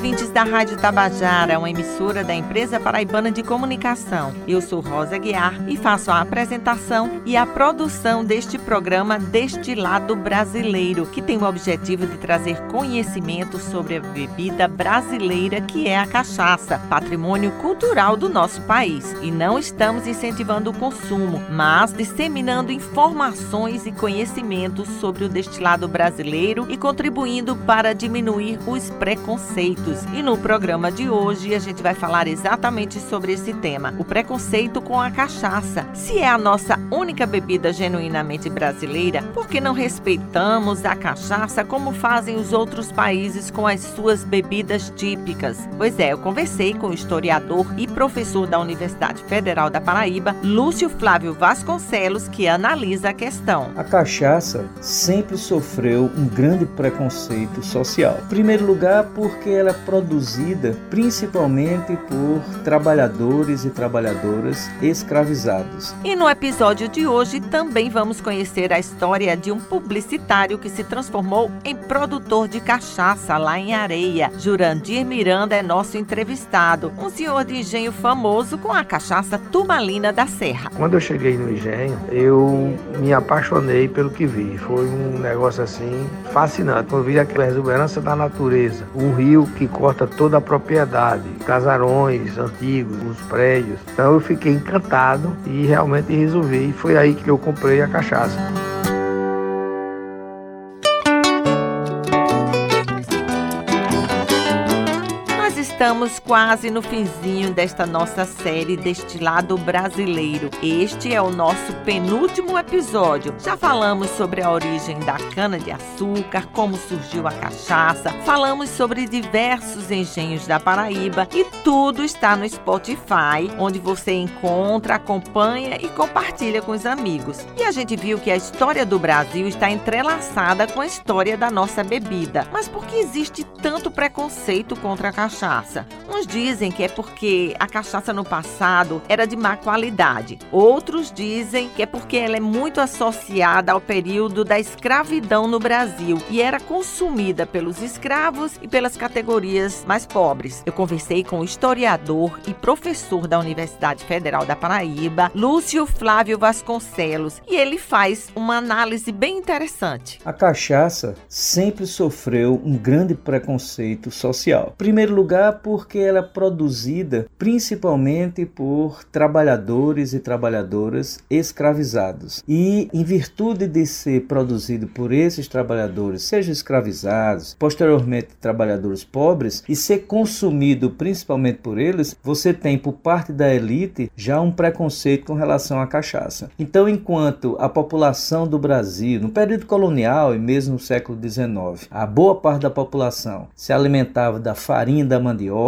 ouvintes da Rádio Tabajara, uma emissora da empresa paraibana de comunicação. Eu sou Rosa Guiar e faço a apresentação e a produção deste programa Destilado Brasileiro, que tem o objetivo de trazer conhecimento sobre a bebida brasileira que é a cachaça, patrimônio cultural do nosso país. E não estamos incentivando o consumo, mas disseminando informações e conhecimentos sobre o destilado brasileiro e contribuindo para diminuir os preconceitos. E no programa de hoje a gente vai falar exatamente sobre esse tema: o preconceito com a cachaça. Se é a nossa única bebida genuinamente brasileira, por que não respeitamos a cachaça como fazem os outros países com as suas bebidas típicas? Pois é, eu conversei com o historiador e professor da Universidade Federal da Paraíba, Lúcio Flávio Vasconcelos, que analisa a questão. A cachaça sempre sofreu um grande preconceito social. Em primeiro lugar, porque ela produzida principalmente por trabalhadores e trabalhadoras escravizados. E no episódio de hoje também vamos conhecer a história de um publicitário que se transformou em produtor de cachaça lá em Areia. Jurandir Miranda é nosso entrevistado, um senhor de engenho famoso com a cachaça Tumalina da Serra. Quando eu cheguei no engenho, eu me apaixonei pelo que vi. Foi um negócio assim fascinante. Quando eu vi aquela exuberância da natureza, um rio que corta toda a propriedade, casarões antigos, os prédios. Então eu fiquei encantado e realmente resolvi. Foi aí que eu comprei a cachaça. Estamos quase no finzinho desta nossa série Destilado Brasileiro. Este é o nosso penúltimo episódio. Já falamos sobre a origem da cana-de-açúcar, como surgiu a cachaça, falamos sobre diversos engenhos da Paraíba e tudo está no Spotify, onde você encontra, acompanha e compartilha com os amigos. E a gente viu que a história do Brasil está entrelaçada com a história da nossa bebida. Mas por que existe tanto preconceito contra a cachaça? Cachaça. Uns dizem que é porque a cachaça no passado era de má qualidade. Outros dizem que é porque ela é muito associada ao período da escravidão no Brasil e era consumida pelos escravos e pelas categorias mais pobres. Eu conversei com o historiador e professor da Universidade Federal da Paraíba, Lúcio Flávio Vasconcelos, e ele faz uma análise bem interessante. A cachaça sempre sofreu um grande preconceito social. Em primeiro lugar, porque ela é produzida principalmente por trabalhadores e trabalhadoras escravizados. E em virtude de ser produzido por esses trabalhadores, sejam escravizados, posteriormente trabalhadores pobres, e ser consumido principalmente por eles, você tem por parte da elite já um preconceito com relação à cachaça. Então, enquanto a população do Brasil, no período colonial e mesmo no século XIX, a boa parte da população se alimentava da farinha da mandioca,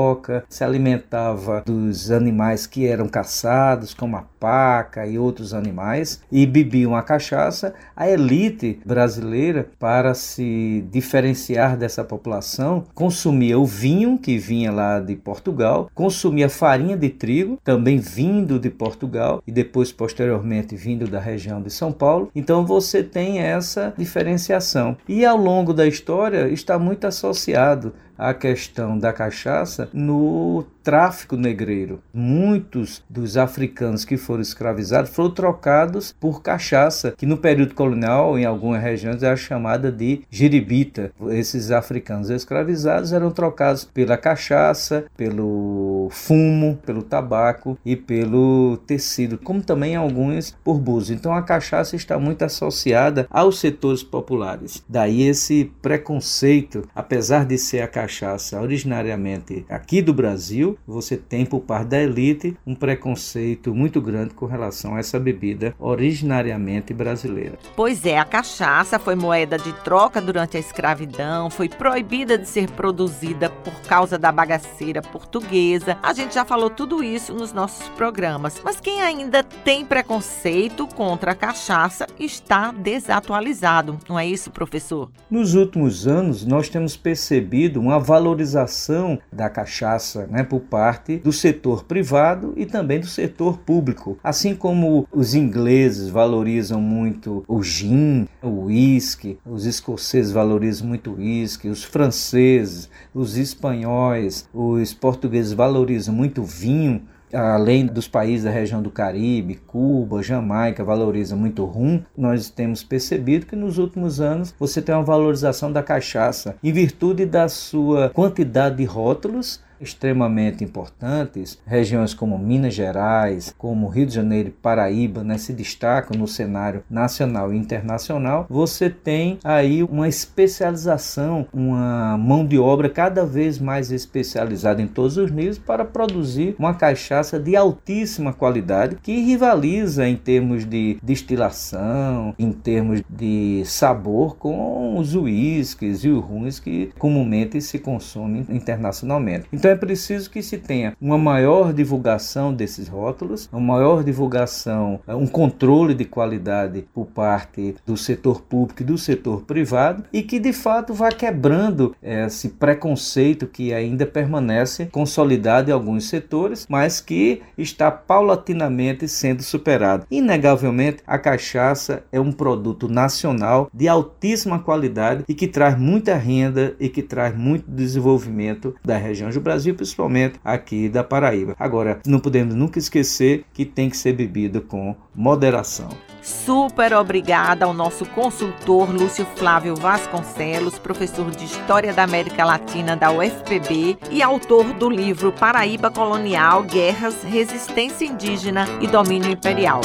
se alimentava dos animais que eram caçados, como a paca e outros animais, e bebiam a cachaça. A elite brasileira, para se diferenciar dessa população, consumia o vinho, que vinha lá de Portugal, consumia farinha de trigo, também vindo de Portugal, e depois, posteriormente, vindo da região de São Paulo. Então você tem essa diferenciação. E ao longo da história está muito associado a questão da cachaça no tráfico negreiro. Muitos dos africanos que foram escravizados foram trocados por cachaça, que no período colonial, em algumas regiões, era chamada de giribita. Esses africanos escravizados eram trocados pela cachaça, pelo fumo, pelo tabaco e pelo tecido, como também alguns por búzios. Então a cachaça está muito associada aos setores populares. Daí esse preconceito, apesar de ser a cachaça originariamente aqui do Brasil, você tem por parte da elite um preconceito muito grande com relação a essa bebida originariamente brasileira. Pois é, a cachaça foi moeda de troca durante a escravidão, foi proibida de ser produzida por causa da bagaceira portuguesa. A gente já falou tudo isso nos nossos programas. Mas quem ainda tem preconceito contra a cachaça está desatualizado, não é isso, professor? Nos últimos anos, nós temos percebido uma valorização da cachaça né, por parte do setor privado e também do setor público. Assim como os ingleses valorizam muito o gin, o whisky, os escoceses valorizam muito o whisky, os franceses, os espanhóis, os portugueses valorizam muito o vinho, além dos países da região do Caribe, Cuba, Jamaica, valoriza muito o rum, nós temos percebido que nos últimos anos você tem uma valorização da cachaça em virtude da sua quantidade de rótulos extremamente importantes, regiões como Minas Gerais, como Rio de Janeiro e Paraíba, né, se destacam no cenário nacional e internacional, você tem aí uma especialização, uma mão de obra cada vez mais especializada em todos os níveis para produzir uma cachaça de altíssima qualidade que rivaliza em termos de destilação, em termos de sabor com os uísques e os rums que comumente se consomem internacionalmente. Então é preciso que se tenha uma maior divulgação desses rótulos, uma maior divulgação, eh, um controle de qualidade por parte do setor público e do setor privado e que de fato vá quebrando esse preconceito que ainda permanece consolidado em alguns setores, mas que está paulatinamente sendo superado. Inegavelmente, a cachaça é um produto nacional de altíssima qualidade e que traz muita renda e que traz muito desenvolvimento da região do Brasil Brasil, principalmente aqui da Paraíba. Agora, não podemos nunca esquecer que tem que ser bebido com moderação. Super obrigada ao nosso consultor Lúcio Flávio Vasconcelos, professor de História da América Latina da UFPB e autor do livro Paraíba Colonial, Guerras, Resistência Indígena e Domínio Imperial.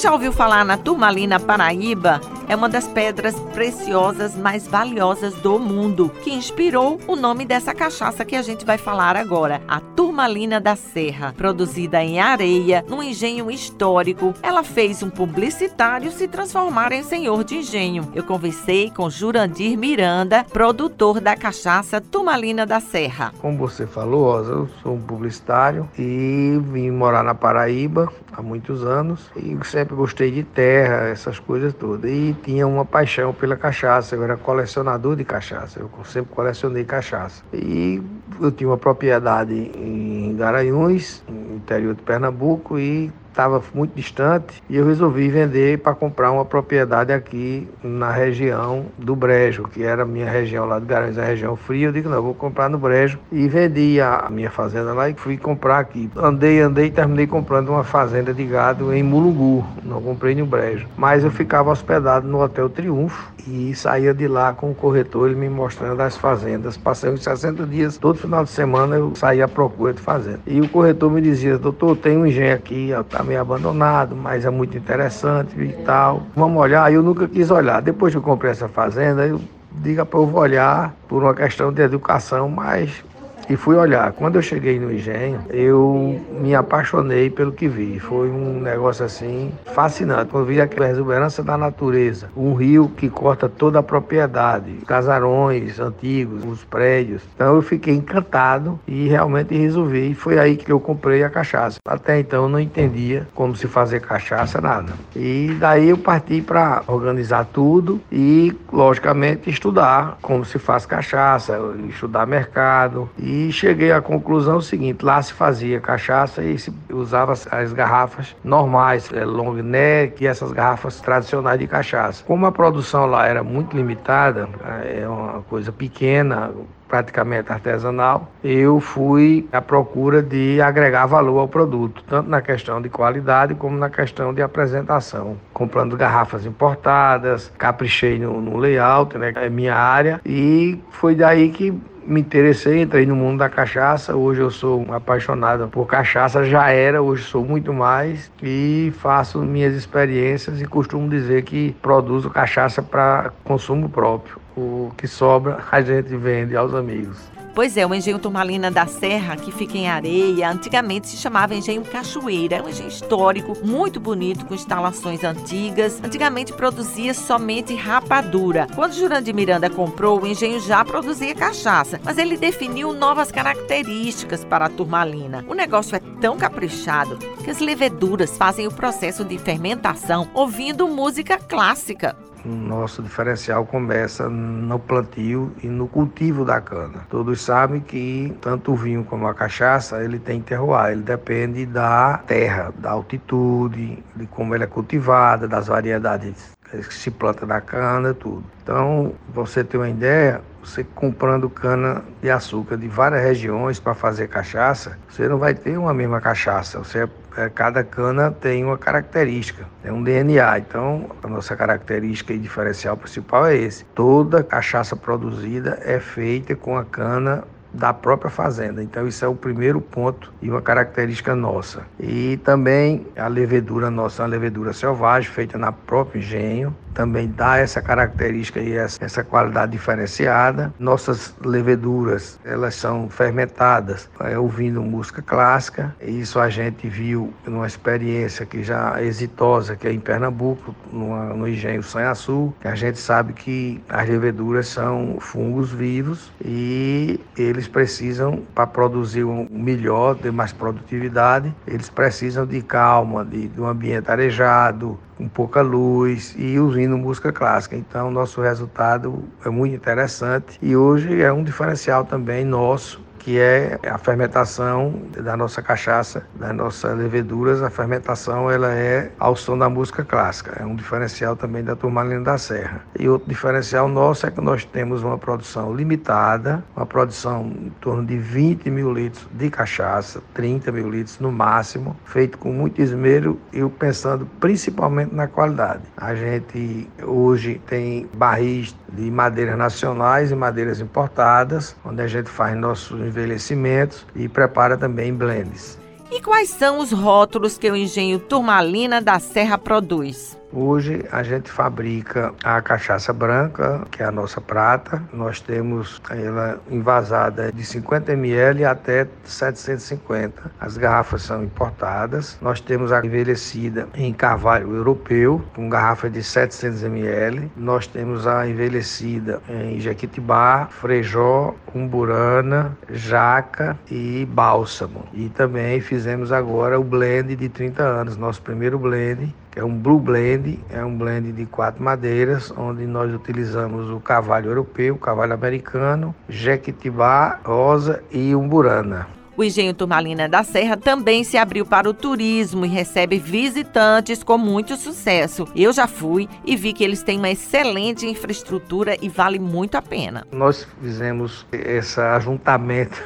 Já ouviu falar na turmalina Paraíba? É uma das pedras preciosas mais valiosas do mundo, que inspirou o nome dessa cachaça que a gente vai falar agora, a Turmalina da Serra, produzida em areia, num engenho histórico. Ela fez um publicitário se transformar em senhor de engenho. Eu conversei com Jurandir Miranda, produtor da cachaça Turmalina da Serra. Como você falou, eu sou um publicitário e vim morar na Paraíba há muitos anos e sempre gostei de terra, essas coisas todas. E tinha uma paixão pela cachaça, eu era colecionador de cachaça, eu sempre colecionei cachaça. E eu tinha uma propriedade em Garanhuns, no interior de Pernambuco, e estava muito distante e eu resolvi vender para comprar uma propriedade aqui na região do Brejo, que era a minha região lá de Garanhuns, a região fria. Eu digo, não, vou comprar no Brejo e vendi a minha fazenda lá e fui comprar aqui. Andei, andei e terminei comprando uma fazenda de gado em Mulungu, não comprei no Brejo. Mas eu ficava hospedado no Hotel Triunfo e saía de lá com o corretor ele me mostrando as fazendas. Passei uns 60 dias, todo final de semana eu saía à procura de fazenda. E o corretor me dizia, doutor, tem um engenho aqui, tá meio abandonado, mas é muito interessante e tal. Vamos olhar. Eu nunca quis olhar. Depois que eu comprei essa fazenda, eu diga para eu olhar por uma questão de educação, mas e fui olhar. Quando eu cheguei no engenho, eu me apaixonei pelo que vi. Foi um negócio assim fascinante. Quando vi aquela exuberância da natureza, um rio que corta toda a propriedade, casarões antigos, os prédios. Então eu fiquei encantado e realmente resolvi. Foi aí que eu comprei a cachaça. Até então eu não entendia como se fazer cachaça, nada. E daí eu parti para organizar tudo e, logicamente, estudar como se faz cachaça, estudar mercado e e cheguei à conclusão seguinte: lá se fazia cachaça e se usava as garrafas normais, é, long neck e essas garrafas tradicionais de cachaça. Como a produção lá era muito limitada, é uma coisa pequena, praticamente artesanal, eu fui à procura de agregar valor ao produto, tanto na questão de qualidade como na questão de apresentação. Comprando garrafas importadas, caprichei no, no layout, né, é minha área, e foi daí que me interessei, entrei no mundo da cachaça. Hoje eu sou apaixonado por cachaça, já era, hoje sou muito mais e faço minhas experiências e costumo dizer que produzo cachaça para consumo próprio. O que sobra a gente vende aos amigos. Pois é, o engenho Turmalina da Serra, que fica em areia, antigamente se chamava engenho Cachoeira. É um engenho histórico, muito bonito, com instalações antigas. Antigamente produzia somente rapadura. Quando Jurandir Miranda comprou, o engenho já produzia cachaça, mas ele definiu novas características para a turmalina. O negócio é tão caprichado que as leveduras fazem o processo de fermentação ouvindo música clássica. Nosso diferencial começa no plantio e no cultivo da cana. Todos sabem que tanto o vinho como a cachaça, ele tem terroir, ele depende da terra, da altitude, de como ela é cultivada, das variedades que se planta da cana, tudo. Então, você ter uma ideia, você comprando cana de açúcar de várias regiões para fazer cachaça, você não vai ter uma mesma cachaça. Você é, cada cana tem uma característica, é um DNA. Então, a nossa característica e diferencial principal é esse. Toda cachaça produzida é feita com a cana da própria fazenda. Então isso é o primeiro ponto e uma característica nossa. E também a levedura nossa, é uma levedura selvagem feita na próprio engenho, também dá essa característica e essa qualidade diferenciada. Nossas leveduras, elas são fermentadas é, ouvindo música clássica. Isso a gente viu numa experiência que já exitosa, que é em Pernambuco, numa, no engenho Sanhaçu, que a gente sabe que as leveduras são fungos vivos e eles precisam, para produzir um melhor, ter mais produtividade, eles precisam de calma, de, de um ambiente arejado, com pouca luz e ouvindo música clássica. Então, nosso resultado é muito interessante e hoje é um diferencial também nosso que é a fermentação da nossa cachaça, das nossas leveduras. A fermentação ela é ao som da música clássica. É um diferencial também da Turmalina da Serra. E outro diferencial nosso é que nós temos uma produção limitada, uma produção em torno de 20 mil litros de cachaça, 30 mil litros no máximo, feito com muito esmero e pensando principalmente na qualidade. A gente hoje tem barris de madeiras nacionais e madeiras importadas, onde a gente faz nossos envelhecimentos e prepara também blends. E quais são os rótulos que o engenho Turmalina da Serra produz? Hoje a gente fabrica a cachaça branca, que é a nossa prata. Nós temos ela envasada de 50 ml até 750. As garrafas são importadas. Nós temos a envelhecida em carvalho europeu, com garrafa de 700 ml. Nós temos a envelhecida em Jequitibá, Frejó, Umburana, Jaca e Bálsamo. E também fizemos agora o blend de 30 anos, nosso primeiro blend, é um Blue Blend, é um blend de quatro madeiras, onde nós utilizamos o cavalho europeu, o cavalho americano, jequitibá, rosa e umburana. O Engenho Turmalina da Serra também se abriu para o turismo e recebe visitantes com muito sucesso. Eu já fui e vi que eles têm uma excelente infraestrutura e vale muito a pena. Nós fizemos esse ajuntamento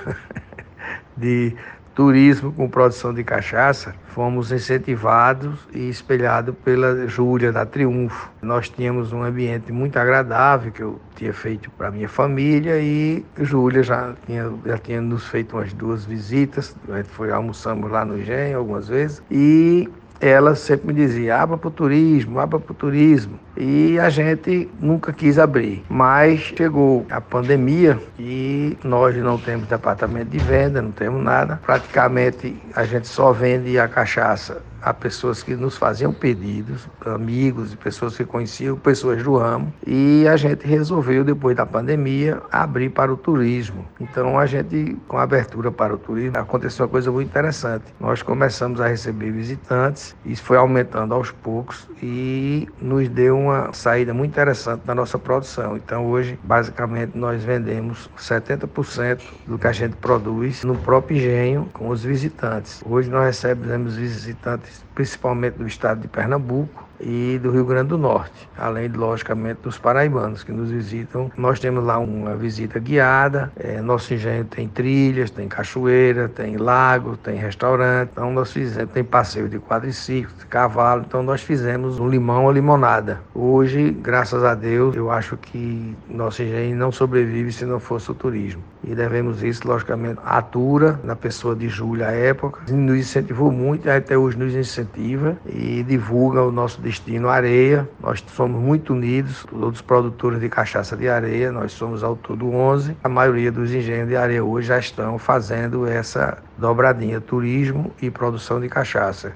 de turismo com produção de cachaça, fomos incentivados e espelhados pela Júlia da Triunfo. Nós tínhamos um ambiente muito agradável que eu tinha feito para minha família e Júlia já tinha, já tinha nos feito umas duas visitas. Foi almoçamos lá no Engenho algumas vezes e ela sempre me dizia: abra para o turismo, abra para o turismo. E a gente nunca quis abrir. Mas chegou a pandemia e nós não temos departamento de venda, não temos nada. Praticamente a gente só vende a cachaça a pessoas que nos faziam pedidos, amigos e pessoas que conheciam, pessoas do ramo, e a gente resolveu, depois da pandemia, abrir para o turismo. Então, a gente, com a abertura para o turismo, aconteceu uma coisa muito interessante. Nós começamos a receber visitantes, isso foi aumentando aos poucos e nos deu uma saída muito interessante da nossa produção. Então, hoje, basicamente, nós vendemos 70% do que a gente produz no próprio engenho com os visitantes. Hoje, nós recebemos visitantes principalmente do estado de Pernambuco e do Rio Grande do Norte, além, logicamente, dos paraibanos que nos visitam. Nós temos lá uma visita guiada, é, nosso engenho tem trilhas, tem cachoeira, tem lago, tem restaurante, então nós fizemos, tem passeio de quadriciclo, de cavalo, então nós fizemos um limão ou limonada. Hoje, graças a Deus, eu acho que nosso engenho não sobrevive se não fosse o turismo. E devemos isso, logicamente, à Tura, na pessoa de Júlia à época. Nos incentivou muito, até hoje nos incentiva e divulga o nosso destino areia. Nós somos muito unidos, todos os produtores de cachaça de areia, nós somos ao todo 11. A maioria dos engenhos de areia hoje já estão fazendo essa dobradinha, turismo e produção de cachaça.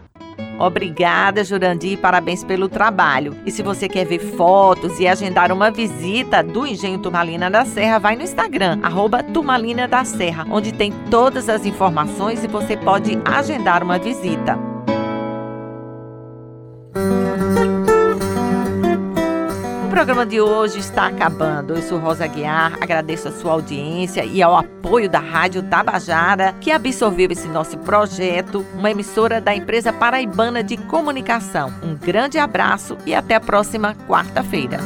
Obrigada, Jurandir, parabéns pelo trabalho. E se você quer ver fotos e agendar uma visita do Engenho Turmalina da Serra, vai no Instagram, arroba Turmalina da Serra, onde tem todas as informações e você pode agendar uma visita. Programa de hoje está acabando. Eu sou Rosa Guiar, agradeço a sua audiência e ao apoio da Rádio Tabajara, que absorveu esse nosso projeto, uma emissora da empresa paraibana de comunicação. Um grande abraço e até a próxima quarta-feira.